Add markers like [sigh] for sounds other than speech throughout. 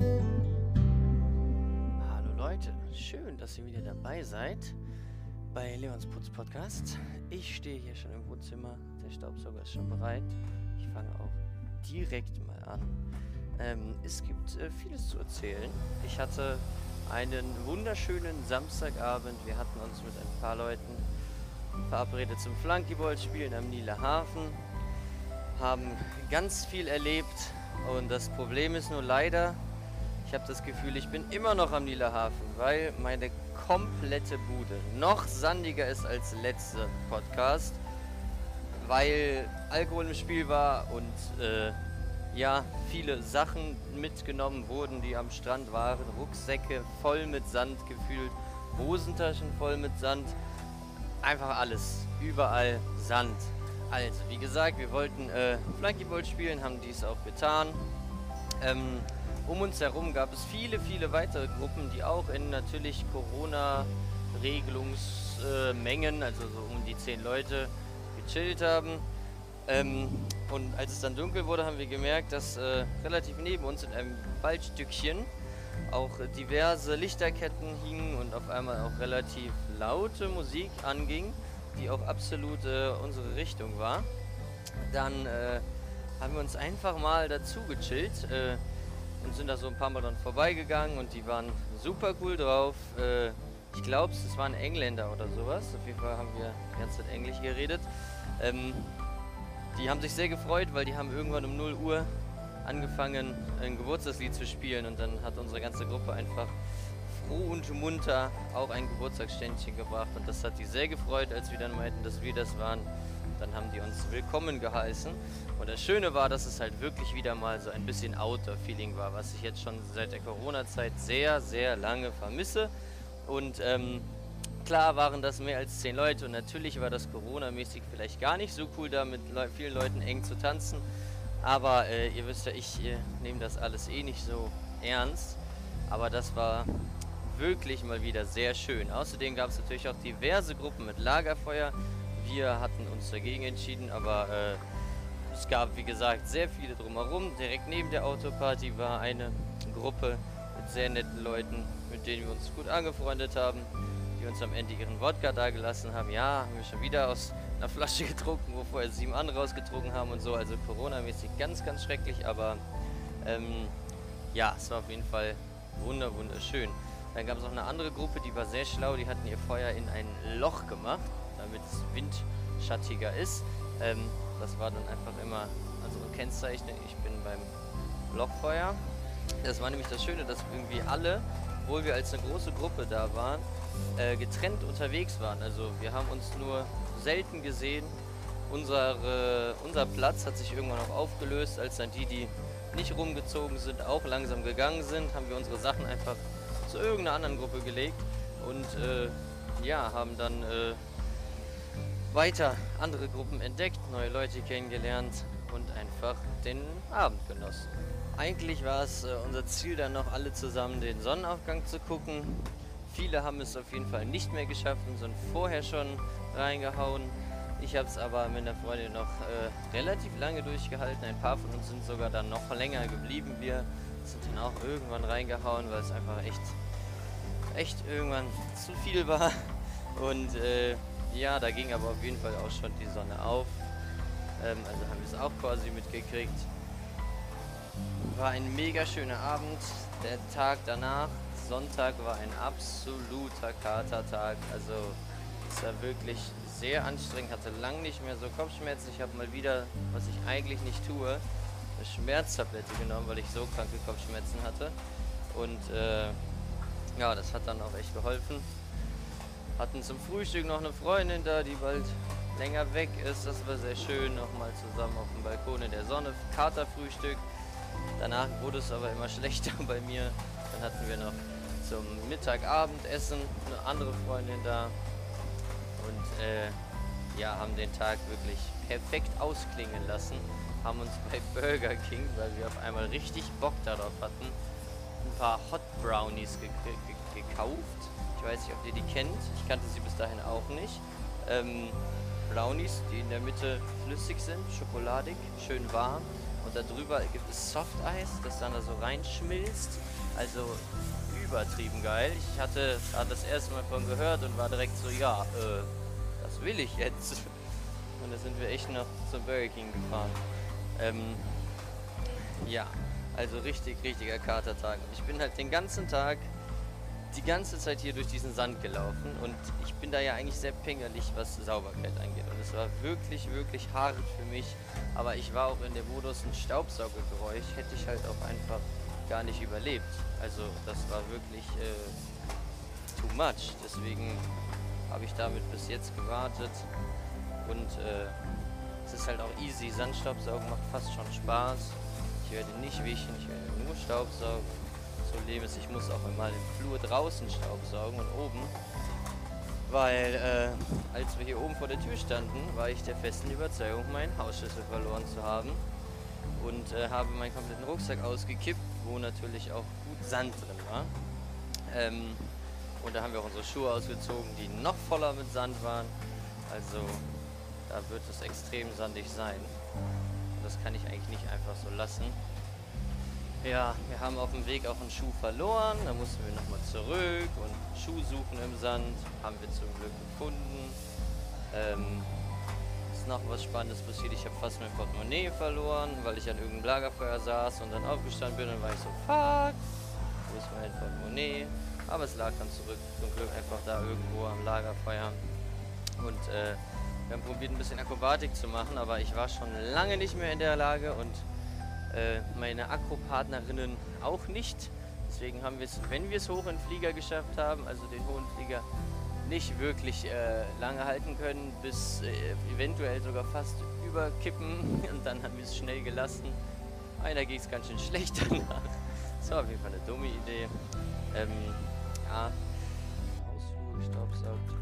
Hallo Leute, schön, dass ihr wieder dabei seid bei Leons Putz Podcast. Ich stehe hier schon im Wohnzimmer, der Staubsauger ist schon bereit. Ich fange auch direkt mal an. Ähm, es gibt äh, vieles zu erzählen. Ich hatte einen wunderschönen Samstagabend. Wir hatten uns mit ein paar Leuten verabredet zum Flunkyball spielen am Nieler Hafen. Haben ganz viel erlebt und das Problem ist nur leider, ich habe das Gefühl, ich bin immer noch am Hafen, weil meine komplette Bude noch sandiger ist als letzter Podcast, weil Alkohol im Spiel war und äh, ja, viele Sachen mitgenommen wurden, die am Strand waren. Rucksäcke voll mit Sand gefühlt, Hosentaschen voll mit Sand. Einfach alles. Überall Sand. Also, wie gesagt, wir wollten äh, Flunkyball spielen, haben dies auch getan. Ähm, um uns herum gab es viele, viele weitere Gruppen, die auch in natürlich Corona-Regelungsmengen, äh, also so um die zehn Leute, gechillt haben. Ähm, und als es dann dunkel wurde, haben wir gemerkt, dass äh, relativ neben uns in einem Waldstückchen auch diverse Lichterketten hingen und auf einmal auch relativ laute Musik anging, die auch absolut äh, unsere Richtung war. Dann äh, haben wir uns einfach mal dazu gechillt äh, und sind da so ein paar Mal dann vorbeigegangen und die waren super cool drauf. Äh, ich glaube, es waren Engländer oder sowas. Auf jeden Fall haben wir die ganze Zeit Englisch geredet. Ähm, die haben sich sehr gefreut, weil die haben irgendwann um 0 Uhr angefangen, ein Geburtstagslied zu spielen und dann hat unsere ganze Gruppe einfach froh und munter auch ein Geburtstagsständchen gebracht und das hat die sehr gefreut, als wir dann meinten, dass wir das waren. Dann haben die uns willkommen geheißen und das Schöne war, dass es halt wirklich wieder mal so ein bisschen Outdoor-Feeling war, was ich jetzt schon seit der Corona-Zeit sehr, sehr lange vermisse und ähm, Klar waren das mehr als zehn Leute und natürlich war das Corona-mäßig vielleicht gar nicht so cool, da mit Le vielen Leuten eng zu tanzen. Aber äh, ihr wisst ja, ich äh, nehme das alles eh nicht so ernst. Aber das war wirklich mal wieder sehr schön. Außerdem gab es natürlich auch diverse Gruppen mit Lagerfeuer. Wir hatten uns dagegen entschieden, aber äh, es gab, wie gesagt, sehr viele drumherum. Direkt neben der Autoparty war eine Gruppe mit sehr netten Leuten, mit denen wir uns gut angefreundet haben die uns am Ende ihren Wodka da gelassen haben. Ja, haben wir schon wieder aus einer Flasche [laughs] getrunken, wo vorher sieben andere ausgetrunken haben und so. Also Corona-mäßig ganz, ganz schrecklich, aber ähm, ja, es war auf jeden Fall wunder, wunderschön. Dann gab es noch eine andere Gruppe, die war sehr schlau. Die hatten ihr Feuer in ein Loch gemacht, damit es windschattiger ist. Ähm, das war dann einfach immer unsere Kennzeichen. Ich bin beim Lochfeuer. Das war nämlich das Schöne, dass irgendwie alle, obwohl wir als eine große Gruppe da waren, äh, getrennt unterwegs waren. Also wir haben uns nur selten gesehen. Unsere, unser Platz hat sich irgendwann auch aufgelöst, als dann die, die nicht rumgezogen sind, auch langsam gegangen sind, haben wir unsere Sachen einfach zu irgendeiner anderen Gruppe gelegt und äh, ja, haben dann äh, weiter andere Gruppen entdeckt, neue Leute kennengelernt und einfach den Abend genossen. Eigentlich war es äh, unser Ziel, dann noch alle zusammen den Sonnenaufgang zu gucken. Viele haben es auf jeden Fall nicht mehr geschafft und sind vorher schon reingehauen. Ich habe es aber mit einer Freundin noch äh, relativ lange durchgehalten. Ein paar von uns sind sogar dann noch länger geblieben. Wir sind dann auch irgendwann reingehauen, weil es einfach echt, echt irgendwann zu viel war. Und äh, ja, da ging aber auf jeden Fall auch schon die Sonne auf. Ähm, also haben wir es auch quasi mitgekriegt. War ein mega schöner Abend. Der Tag danach Sonntag war ein absoluter Katertag. Also es war wirklich sehr anstrengend, hatte lang nicht mehr so Kopfschmerzen. Ich habe mal wieder, was ich eigentlich nicht tue, eine Schmerztablette genommen, weil ich so kranke Kopfschmerzen hatte. Und äh, ja, das hat dann auch echt geholfen. Hatten zum Frühstück noch eine Freundin da, die bald länger weg ist. Das war sehr schön, nochmal zusammen auf dem Balkon in der Sonne. Katerfrühstück. Danach wurde es aber immer [laughs] schlechter bei mir. Dann hatten wir noch zum Mittagabendessen, eine andere Freundin da und äh, ja, haben den Tag wirklich perfekt ausklingen lassen. Haben uns bei Burger King, weil wir auf einmal richtig Bock darauf hatten, ein paar Hot Brownies ge ge gekauft. Ich weiß nicht, ob ihr die kennt. Ich kannte sie bis dahin auch nicht. Ähm, Brownies, die in der Mitte flüssig sind, schokoladig, schön warm und und darüber gibt es Softeis, das dann da so reinschmilzt. Also übertrieben geil. Ich hatte da das erste Mal von gehört und war direkt so, ja, äh, das will ich jetzt. [laughs] Und da sind wir echt noch zum Burger King gefahren. Ähm, ja, also richtig, richtiger Katertag. Ich bin halt den ganzen Tag die ganze Zeit hier durch diesen Sand gelaufen und ich bin da ja eigentlich sehr pingerlich, was Sauberkeit angeht. Und es war wirklich, wirklich hart für mich. Aber ich war auch in dem Modus, ein Staubsaugergeräusch hätte ich halt auch einfach gar nicht überlebt. Also das war wirklich äh, too much. Deswegen habe ich damit bis jetzt gewartet. Und äh, es ist halt auch easy. Sandstaubsaugen macht fast schon Spaß. Ich werde nicht wischen, ich werde nur Staubsaugen. Problem ist, ich muss auch immer den Flur draußen staubsaugen und oben. Weil, äh, als wir hier oben vor der Tür standen, war ich der festen Überzeugung, meinen Hausschlüssel verloren zu haben. Und äh, habe meinen kompletten Rucksack ausgekippt, wo natürlich auch gut Sand drin war. Ähm, und da haben wir auch unsere Schuhe ausgezogen, die noch voller mit Sand waren. Also, da wird es extrem sandig sein. Das kann ich eigentlich nicht einfach so lassen. Ja, wir haben auf dem Weg auch einen Schuh verloren. Da mussten wir nochmal zurück und Schuh suchen im Sand. Haben wir zum Glück gefunden. Ähm, ist noch was Spannendes passiert. Ich habe fast mein Portemonnaie verloren, weil ich an irgendeinem Lagerfeuer saß und dann aufgestanden bin und war ich so, fuck, wo ist mein Portemonnaie? Aber es lag dann zurück, zum Glück einfach da irgendwo am Lagerfeuer. Und äh, wir haben probiert ein bisschen Akrobatik zu machen, aber ich war schon lange nicht mehr in der Lage und äh, meine Akropartnerinnen auch nicht. Deswegen haben wir es, wenn wir es hoch in den Flieger geschafft haben, also den hohen Flieger, nicht wirklich äh, lange halten können, bis äh, eventuell sogar fast überkippen [laughs] und dann haben wir es schnell gelassen. Einer ging es ganz schön schlecht danach. Das war auf jeden Fall eine dumme Idee. Ähm, ja, Hausflur staubsaugt.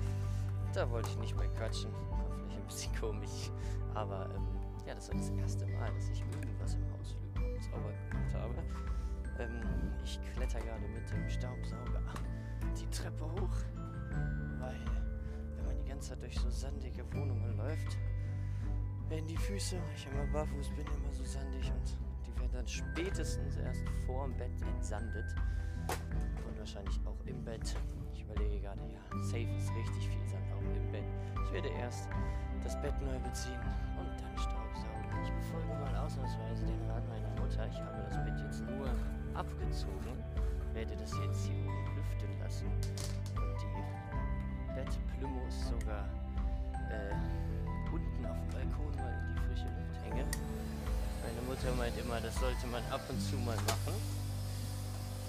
Da wollte ich nicht mehr quatschen. War vielleicht ein bisschen komisch. Aber ähm, ja, das war das erste Mal, dass ich irgendwas im Haus sauber gemacht habe. Ähm, ich kletter gerade mit dem Staubsauger die Treppe hoch, weil wenn man die ganze Zeit durch so sandige Wohnungen läuft, werden die Füße, ich immer barfuß bin, immer so sandig und die werden dann spätestens erst vor dem Bett entsandet und wahrscheinlich auch im Bett. Ich überlege gerade, ja, safe ist richtig viel Sand auch im Bett. Ich werde erst das Bett neu beziehen und dann staubsaugen. Ich befolge mal ausnahmsweise den Rat meiner Mutter. Ich habe das Bett jetzt nur abgezogen, werde das jetzt hier oben lüften lassen und die Bettplümmos sogar äh, unten auf dem Balkon mal in die frische Luft hänge. Meine Mutter meint immer, das sollte man ab und zu mal machen.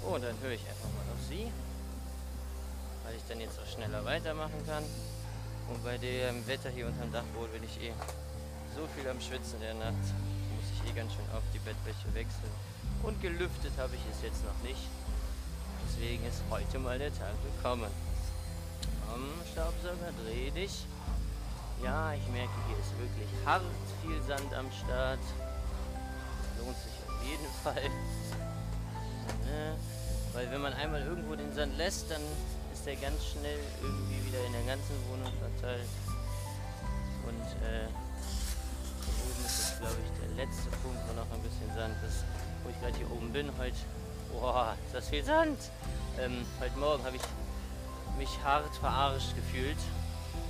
Oh, dann höre ich einfach mal auf sie, weil ich dann jetzt auch schneller weitermachen kann. Und bei dem Wetter hier unterm Dachboot bin ich eh so viel am Schwitzen der Nacht eh ganz schön oft die Bettwäsche wechseln. Und gelüftet habe ich es jetzt noch nicht. Deswegen ist heute mal der Tag gekommen. Komm, Staubsauger, dreh dich. Ja, ich merke, hier ist wirklich hart viel Sand am Start. Lohnt sich auf jeden [laughs] Fall. Ne? Weil wenn man einmal irgendwo den Sand lässt, dann ist der ganz schnell irgendwie wieder in der ganzen Wohnung verteilt. Und äh, oben ist jetzt, glaube ich, der letzte Punkt, wo noch ein bisschen Sand ist. Wo ich gerade hier oben bin, heute. Boah, ist das viel Sand! Ähm, heute Morgen habe ich mich hart verarscht gefühlt.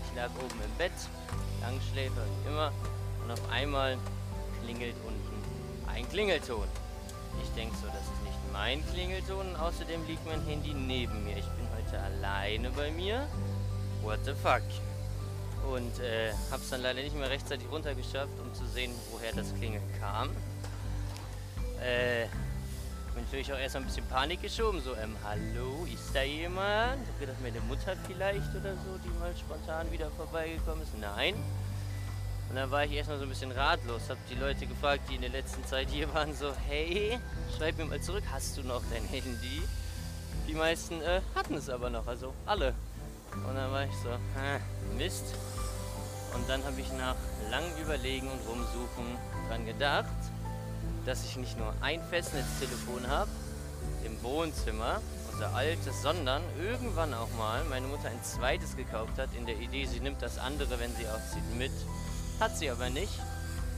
Ich lag oben im Bett, Langschläfer wie immer, und auf einmal klingelt unten ein Klingelton. Ich denke so, das ist nicht mein Klingelton, außerdem liegt mein Handy neben mir. Ich bin heute alleine bei mir. What the fuck? Und äh, habe es dann leider nicht mehr rechtzeitig runtergeschafft, um zu sehen, woher das Klingeln kam. Äh, bin natürlich auch erstmal ein bisschen Panik geschoben, so, ähm, hallo, ist da jemand? Ich gedacht, meine Mutter vielleicht oder so, die mal spontan wieder vorbeigekommen ist. Nein. Und dann war ich erstmal so ein bisschen ratlos, hab die Leute gefragt, die in der letzten Zeit hier waren, so, hey, schreib mir mal zurück, hast du noch dein Handy? Die meisten äh, hatten es aber noch, also alle. Und dann war ich so, äh, Mist. Und dann habe ich nach langem Überlegen und Rumsuchen dran gedacht, dass ich nicht nur ein Festnetztelefon habe im Wohnzimmer, unser altes, sondern irgendwann auch mal meine Mutter ein zweites gekauft hat, in der Idee, sie nimmt das andere, wenn sie auszieht, mit. Hat sie aber nicht.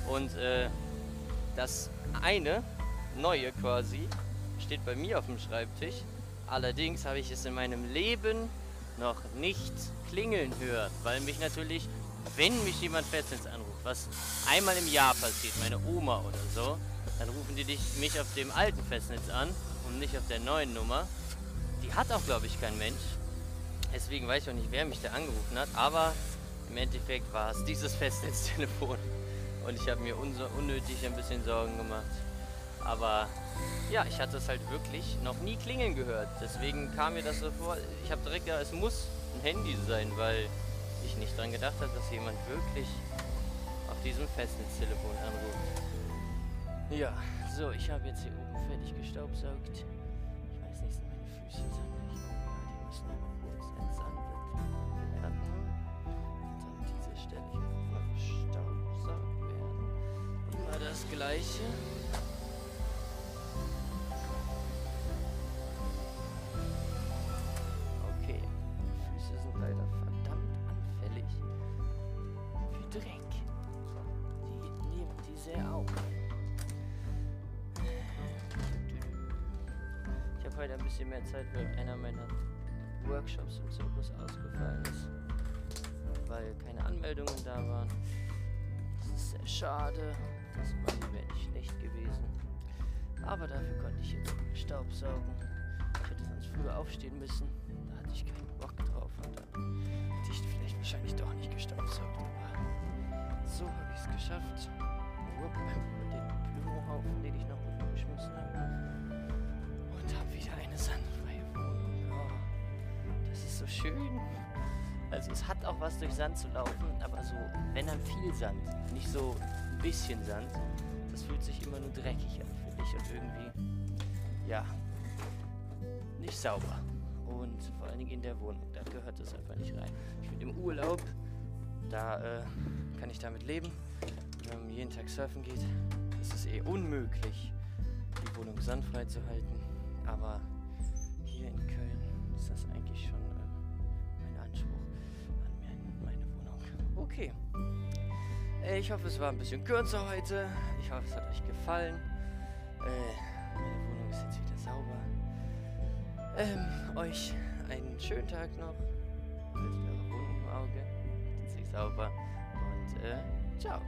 Und äh, Das eine, neue quasi, steht bei mir auf dem Schreibtisch. Allerdings habe ich es in meinem Leben noch nicht klingeln hören, weil mich natürlich, wenn mich jemand Festnetz anruft, was einmal im Jahr passiert, meine Oma oder so, dann rufen die dich, mich auf dem alten Festnetz an und nicht auf der neuen Nummer. Die hat auch, glaube ich, kein Mensch. Deswegen weiß ich auch nicht, wer mich da angerufen hat, aber im Endeffekt war es dieses Festnetztelefon. Und ich habe mir unnötig ein bisschen Sorgen gemacht. Aber ja, ich hatte es halt wirklich noch nie klingeln gehört. Deswegen kam mir das so vor. Ich habe direkt gedacht, es muss ein Handy sein, weil ich nicht dran gedacht habe, dass jemand wirklich auf diesem Festnetztelefon anruft. Ja, so, ich habe jetzt hier oben fertig gestaubsaugt. Ich weiß nicht, sind meine Füße sandig? Ja, die müssen aber kurz entsandet werden. Und an dieser Stelle hier nochmal gestaubsaugt werden. Das gleiche. Dreck. Die nehmen die sehr auf. Ich habe heute ein bisschen mehr Zeit, weil einer meiner Workshops im Zirkus ausgefallen ist. Weil keine Anmeldungen da waren. Das ist sehr schade. Das wäre nicht schlecht gewesen. Aber dafür konnte ich jetzt Staubsaugen. Ich hätte sonst früher aufstehen müssen. Da hatte ich keinen Bock drauf. Und dann hätte ich vielleicht wahrscheinlich doch nicht gestaubsaugt. Aber so habe ich es geschafft. Upp, den Blumenhaufen, den ich noch geschmissen habe. Und habe wieder eine sandfreie Wohnung. Oh, das ist so schön. Also es hat auch was durch Sand zu laufen, aber so, wenn dann viel Sand, nicht so ein bisschen Sand, das fühlt sich immer nur dreckig an, finde ich. Und irgendwie, ja, nicht sauber. Und vor allen Dingen in der Wohnung, da gehört das einfach nicht rein. Ich finde im Urlaub, da äh, kann ich damit leben. Wenn man jeden Tag surfen geht, ist es eh unmöglich, die Wohnung sandfrei zu halten. Aber hier in Köln ist das eigentlich schon äh, mein Anspruch an mein, meine Wohnung. Okay. Äh, Ich hoffe, es war ein bisschen kürzer heute. Ich hoffe, es hat euch gefallen. Äh, Ähm, euch einen schönen Tag noch. Haltet eure Wohnung im Auge. Haltet sie sauber. Und, äh, ciao.